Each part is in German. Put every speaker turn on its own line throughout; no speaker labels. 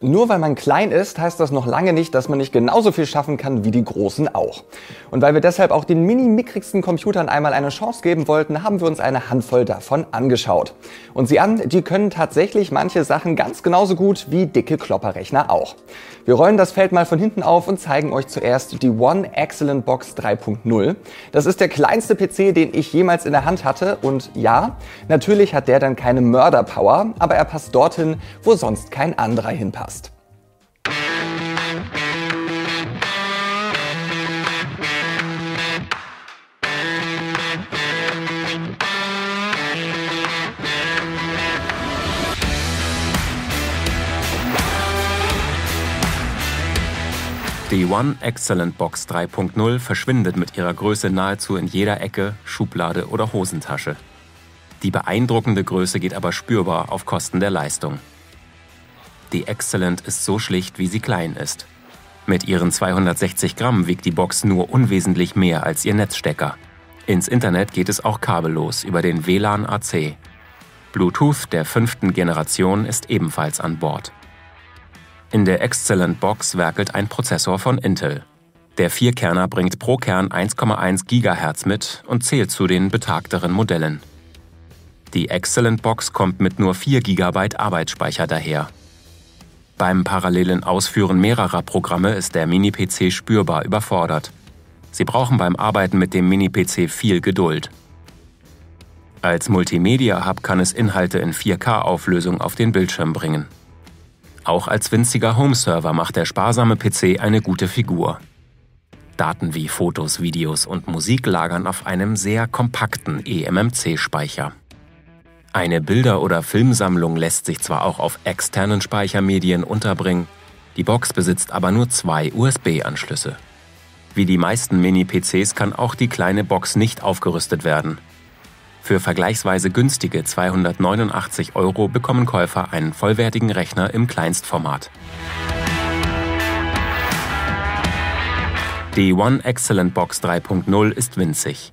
Nur weil man klein ist, heißt das noch lange nicht, dass man nicht genauso viel schaffen kann wie die Großen auch. Und weil wir deshalb auch den mini-mickrigsten Computern einmal eine Chance geben wollten, haben wir uns eine Handvoll davon angeschaut. Und sie an, die können tatsächlich manche Sachen ganz genauso gut wie dicke Klopperrechner auch. Wir rollen das Feld mal von hinten auf und zeigen euch zuerst die One Excellent Box 3.0. Das ist der kleinste PC, den ich jemals in der Hand hatte. Und ja, natürlich hat der dann keine Mörderpower, aber er passt dorthin, wo sonst kein anderer hinpasst.
Die One Excellent Box 3.0 verschwindet mit ihrer Größe nahezu in jeder Ecke, Schublade oder Hosentasche. Die beeindruckende Größe geht aber spürbar auf Kosten der Leistung. Die Excellent ist so schlicht, wie sie klein ist. Mit ihren 260 Gramm wiegt die Box nur unwesentlich mehr als ihr Netzstecker. Ins Internet geht es auch kabellos über den WLAN AC. Bluetooth der fünften Generation ist ebenfalls an Bord. In der Excellent Box werkelt ein Prozessor von Intel. Der Vierkerner bringt pro Kern 1,1 GHz mit und zählt zu den betagteren Modellen. Die Excellent Box kommt mit nur 4 GB Arbeitsspeicher daher. Beim parallelen Ausführen mehrerer Programme ist der Mini-PC spürbar überfordert. Sie brauchen beim Arbeiten mit dem Mini-PC viel Geduld. Als Multimedia-Hub kann es Inhalte in 4K-Auflösung auf den Bildschirm bringen. Auch als winziger Home-Server macht der sparsame PC eine gute Figur. Daten wie Fotos, Videos und Musik lagern auf einem sehr kompakten eMMC-Speicher. Eine Bilder- oder Filmsammlung lässt sich zwar auch auf externen Speichermedien unterbringen, die Box besitzt aber nur zwei USB-Anschlüsse. Wie die meisten Mini-PCs kann auch die kleine Box nicht aufgerüstet werden. Für vergleichsweise günstige 289 Euro bekommen Käufer einen vollwertigen Rechner im Kleinstformat. Die One Excellent Box 3.0 ist winzig.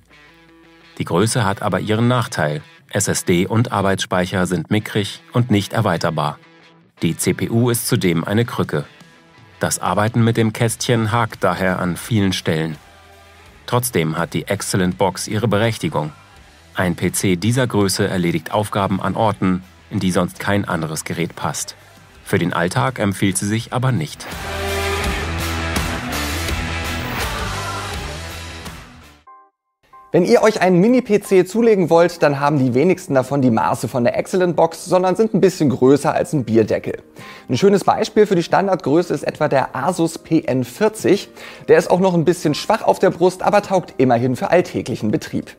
Die Größe hat aber ihren Nachteil, SSD und Arbeitsspeicher sind mickrig und nicht erweiterbar. Die CPU ist zudem eine Krücke. Das Arbeiten mit dem Kästchen hakt daher an vielen Stellen. Trotzdem hat die Excellent Box ihre Berechtigung. Ein PC dieser Größe erledigt Aufgaben an Orten, in die sonst kein anderes Gerät passt. Für den Alltag empfiehlt sie sich aber nicht.
Wenn ihr euch einen Mini-PC zulegen wollt, dann haben die wenigsten davon die Maße von der Excellent Box, sondern sind ein bisschen größer als ein Bierdeckel. Ein schönes Beispiel für die Standardgröße ist etwa der Asus PN40. Der ist auch noch ein bisschen schwach auf der Brust, aber taugt immerhin für alltäglichen Betrieb.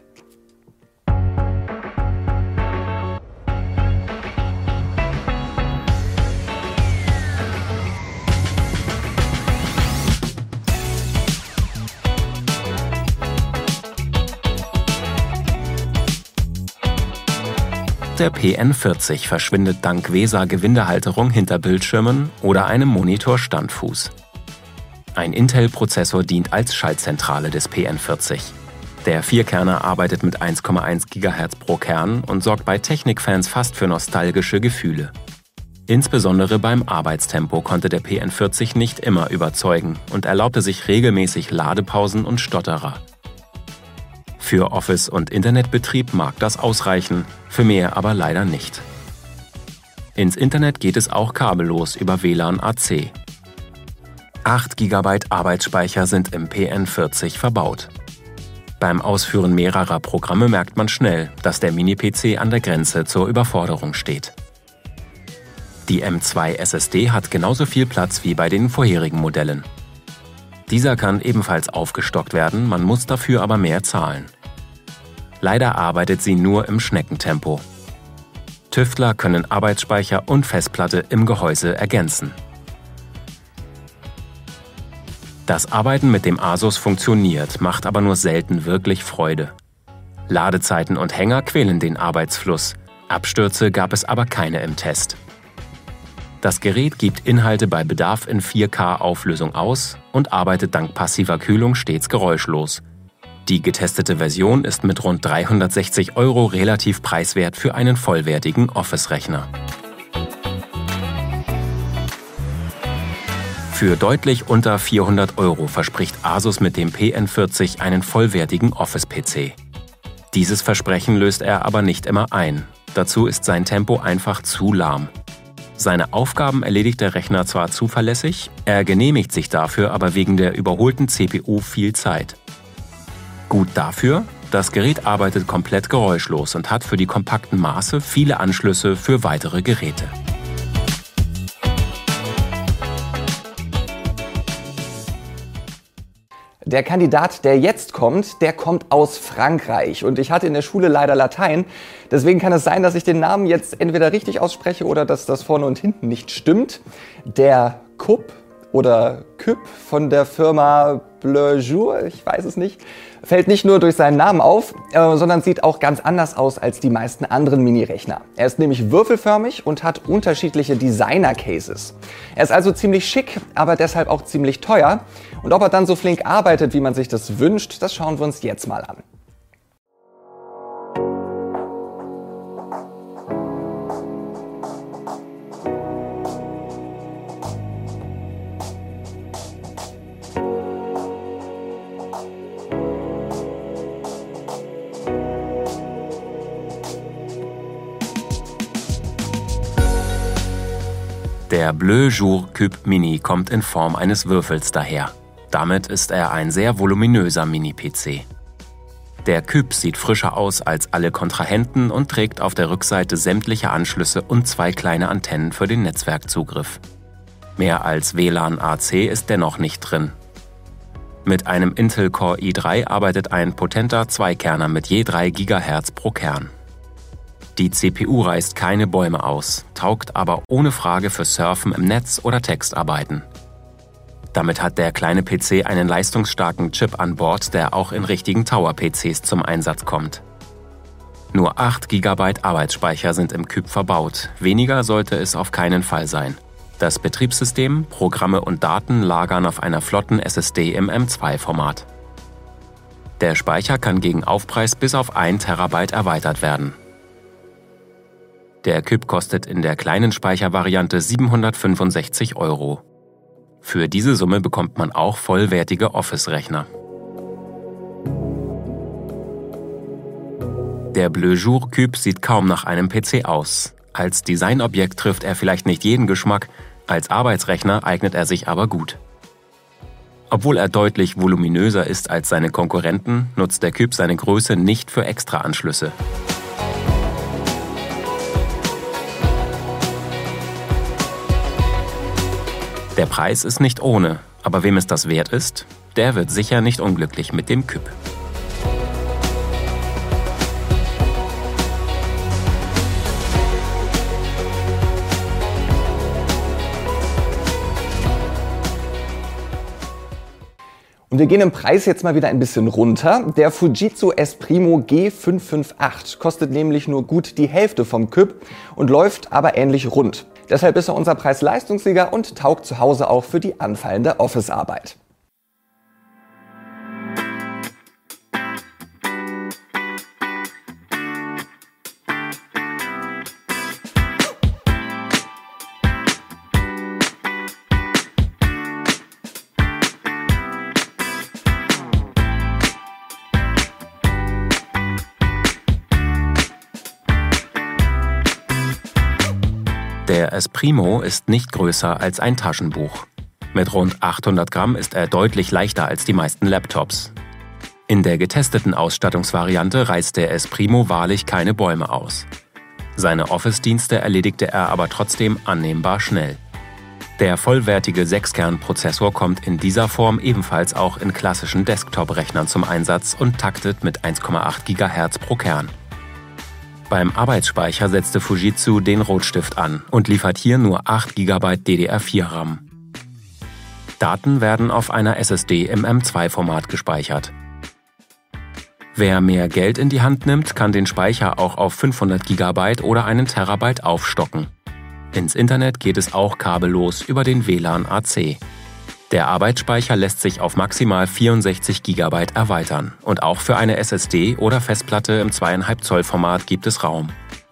Der PN40 verschwindet dank VESA-Gewindehalterung hinter Bildschirmen oder einem Monitor-Standfuß. Ein Intel-Prozessor dient als Schaltzentrale des PN40. Der Vierkerner arbeitet mit 1,1 GHz pro Kern und sorgt bei Technikfans fast für nostalgische Gefühle. Insbesondere beim Arbeitstempo konnte der PN40 nicht immer überzeugen und erlaubte sich regelmäßig Ladepausen und Stotterer. Für Office- und Internetbetrieb mag das ausreichen, für mehr aber leider nicht. Ins Internet geht es auch kabellos über WLAN AC. 8 GB Arbeitsspeicher sind im PN40 verbaut. Beim Ausführen mehrerer Programme merkt man schnell, dass der Mini-PC an der Grenze zur Überforderung steht. Die M2 SSD hat genauso viel Platz wie bei den vorherigen Modellen. Dieser kann ebenfalls aufgestockt werden, man muss dafür aber mehr zahlen. Leider arbeitet sie nur im Schneckentempo. Tüftler können Arbeitsspeicher und Festplatte im Gehäuse ergänzen. Das Arbeiten mit dem Asus funktioniert, macht aber nur selten wirklich Freude. Ladezeiten und Hänger quälen den Arbeitsfluss. Abstürze gab es aber keine im Test. Das Gerät gibt Inhalte bei Bedarf in 4K-Auflösung aus und arbeitet dank passiver Kühlung stets geräuschlos. Die getestete Version ist mit rund 360 Euro relativ preiswert für einen vollwertigen Office-Rechner. Für deutlich unter 400 Euro verspricht Asus mit dem PN40 einen vollwertigen Office-PC. Dieses Versprechen löst er aber nicht immer ein. Dazu ist sein Tempo einfach zu lahm. Seine Aufgaben erledigt der Rechner zwar zuverlässig, er genehmigt sich dafür aber wegen der überholten CPU viel Zeit. Gut dafür, das Gerät arbeitet komplett geräuschlos und hat für die kompakten Maße viele Anschlüsse für weitere Geräte.
Der Kandidat, der jetzt kommt, der kommt aus Frankreich. Und ich hatte in der Schule leider Latein. Deswegen kann es sein, dass ich den Namen jetzt entweder richtig ausspreche oder dass das vorne und hinten nicht stimmt. Der Kupp oder Küpp von der Firma Bleu Jour, ich weiß es nicht, fällt nicht nur durch seinen Namen auf, äh, sondern sieht auch ganz anders aus als die meisten anderen Mini-Rechner. Er ist nämlich würfelförmig und hat unterschiedliche Designer-Cases. Er ist also ziemlich schick, aber deshalb auch ziemlich teuer. Und ob er dann so flink arbeitet, wie man sich das wünscht, das schauen wir uns jetzt mal an.
Bleu Jour Cube Mini kommt in Form eines Würfels daher. Damit ist er ein sehr voluminöser Mini-PC. Der Cube sieht frischer aus als alle Kontrahenten und trägt auf der Rückseite sämtliche Anschlüsse und zwei kleine Antennen für den Netzwerkzugriff. Mehr als WLAN AC ist dennoch nicht drin. Mit einem Intel Core i3 arbeitet ein potenter Zweikerner mit je 3 GHz pro Kern. Die CPU reißt keine Bäume aus, taugt aber ohne Frage für Surfen im Netz oder Textarbeiten. Damit hat der kleine PC einen leistungsstarken Chip an Bord, der auch in richtigen Tower-PCs zum Einsatz kommt. Nur 8 GB Arbeitsspeicher sind im Cube verbaut, weniger sollte es auf keinen Fall sein. Das Betriebssystem, Programme und Daten lagern auf einer flotten SSD im M2-Format. Der Speicher kann gegen Aufpreis bis auf 1 TB erweitert werden. Der Cube kostet in der kleinen Speichervariante 765 Euro. Für diese Summe bekommt man auch vollwertige Office-Rechner. Der Bleu Jour Cube sieht kaum nach einem PC aus. Als Designobjekt trifft er vielleicht nicht jeden Geschmack, als Arbeitsrechner eignet er sich aber gut. Obwohl er deutlich voluminöser ist als seine Konkurrenten, nutzt der Cube seine Größe nicht für Extraanschlüsse. Der Preis ist nicht ohne, aber wem es das wert ist, der wird sicher nicht unglücklich mit dem Küpp.
Und wir gehen im Preis jetzt mal wieder ein bisschen runter. Der Fujitsu S Primo G558 kostet nämlich nur gut die Hälfte vom Küpp und läuft aber ähnlich rund. Deshalb ist er unser Preis-Leistungssieger und taugt zu Hause auch für die anfallende Office-Arbeit.
Der Esprimo ist nicht größer als ein Taschenbuch. Mit rund 800 Gramm ist er deutlich leichter als die meisten Laptops. In der getesteten Ausstattungsvariante reißt der Esprimo wahrlich keine Bäume aus. Seine Office-Dienste erledigte er aber trotzdem annehmbar schnell. Der vollwertige 6-Kern-Prozessor kommt in dieser Form ebenfalls auch in klassischen Desktop-Rechnern zum Einsatz und taktet mit 1,8 GHz pro Kern. Beim Arbeitsspeicher setzte Fujitsu den Rotstift an und liefert hier nur 8 GB DDR4 RAM. Daten werden auf einer SSD im M2-Format gespeichert. Wer mehr Geld in die Hand nimmt, kann den Speicher auch auf 500 GB oder einen Terabyte aufstocken. Ins Internet geht es auch kabellos über den WLAN AC. Der Arbeitsspeicher lässt sich auf maximal 64 GB erweitern und auch für eine SSD oder Festplatte im 2,5 Zoll Format gibt es Raum.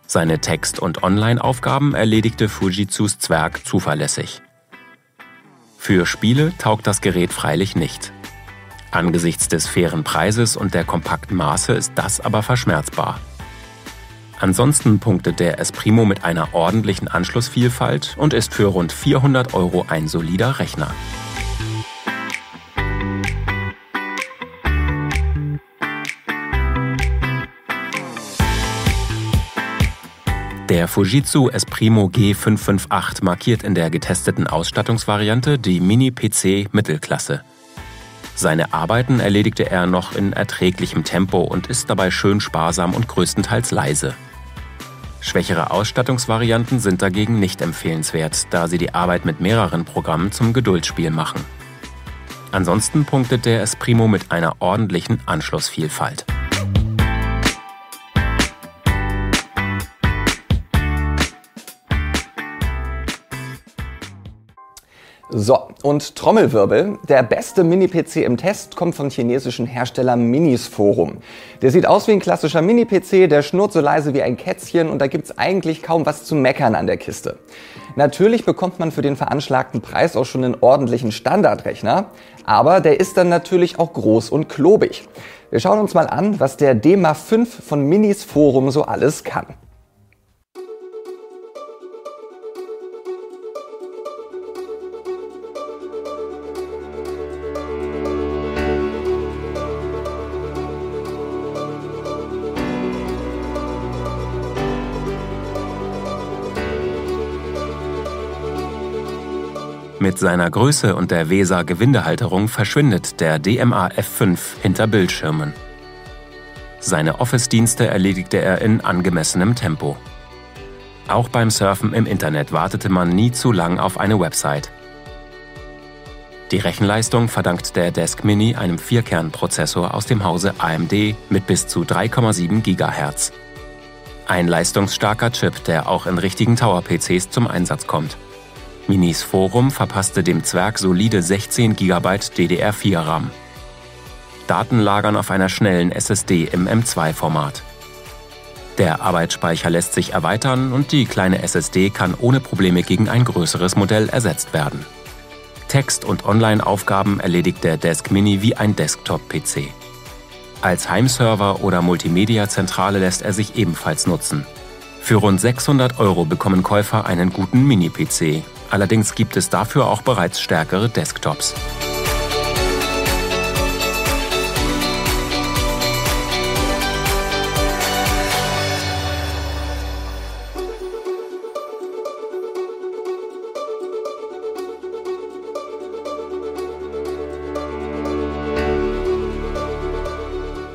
Seine Text- und Online-Aufgaben erledigte Fujitsus Zwerg zuverlässig. Für Spiele taugt das Gerät freilich nicht. Angesichts des fairen Preises und der kompakten Maße ist das aber verschmerzbar. Ansonsten punktet der Esprimo mit einer ordentlichen Anschlussvielfalt und ist für rund 400 Euro ein solider Rechner. Der Fujitsu Esprimo G558 markiert in der getesteten Ausstattungsvariante die Mini-PC Mittelklasse. Seine Arbeiten erledigte er noch in erträglichem Tempo und ist dabei schön sparsam und größtenteils leise. Schwächere Ausstattungsvarianten sind dagegen nicht empfehlenswert, da sie die Arbeit mit mehreren Programmen zum Geduldsspiel machen. Ansonsten punktet der Esprimo mit einer ordentlichen Anschlussvielfalt.
So, und Trommelwirbel. Der beste Mini-PC im Test kommt vom chinesischen Hersteller Minis Forum. Der sieht aus wie ein klassischer Mini-PC, der schnurrt so leise wie ein Kätzchen und da gibt's eigentlich kaum was zu meckern an der Kiste. Natürlich bekommt man für den veranschlagten Preis auch schon einen ordentlichen Standardrechner, aber der ist dann natürlich auch groß und klobig. Wir schauen uns mal an, was der DEMA 5 von Minis Forum so alles kann.
Mit seiner Größe und der Weser Gewindehalterung verschwindet der DMA F5 hinter Bildschirmen. Seine Office-Dienste erledigte er in angemessenem Tempo. Auch beim Surfen im Internet wartete man nie zu lang auf eine Website. Die Rechenleistung verdankt der Desk Mini einem Vierkernprozessor aus dem Hause AMD mit bis zu 3,7 GHz. Ein leistungsstarker Chip, der auch in richtigen Tower-PCs zum Einsatz kommt. Minis Forum verpasste dem Zwerg solide 16 GB DDR4-RAM. Daten lagern auf einer schnellen SSD im M2-Format. Der Arbeitsspeicher lässt sich erweitern und die kleine SSD kann ohne Probleme gegen ein größeres Modell ersetzt werden. Text- und Online-Aufgaben erledigt der Desk Mini wie ein Desktop-PC. Als Heimserver oder Multimedia-Zentrale lässt er sich ebenfalls nutzen. Für rund 600 Euro bekommen Käufer einen guten Mini-PC Allerdings gibt es dafür auch bereits stärkere Desktops.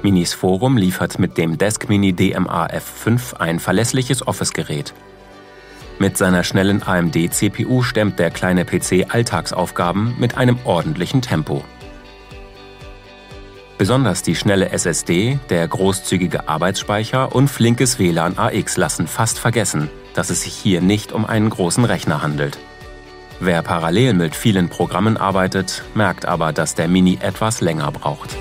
Minis Forum liefert mit dem Desk Mini DMA F5 ein verlässliches Office-Gerät. Mit seiner schnellen AMD-CPU stemmt der kleine PC Alltagsaufgaben mit einem ordentlichen Tempo. Besonders die schnelle SSD, der großzügige Arbeitsspeicher und flinkes WLAN AX lassen fast vergessen, dass es sich hier nicht um einen großen Rechner handelt. Wer parallel mit vielen Programmen arbeitet, merkt aber, dass der Mini etwas länger braucht.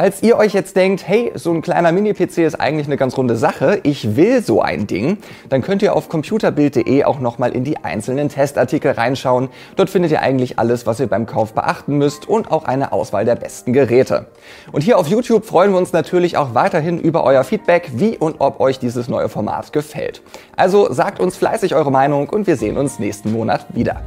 Falls ihr euch jetzt denkt, hey, so ein kleiner Mini-PC ist eigentlich eine ganz runde Sache, ich will so ein Ding, dann könnt ihr auf computerbild.de auch nochmal in die einzelnen Testartikel reinschauen. Dort findet ihr eigentlich alles, was ihr beim Kauf beachten müsst und auch eine Auswahl der besten Geräte. Und hier auf YouTube freuen wir uns natürlich auch weiterhin über euer Feedback, wie und ob euch dieses neue Format gefällt. Also sagt uns fleißig eure Meinung und wir sehen uns nächsten Monat wieder.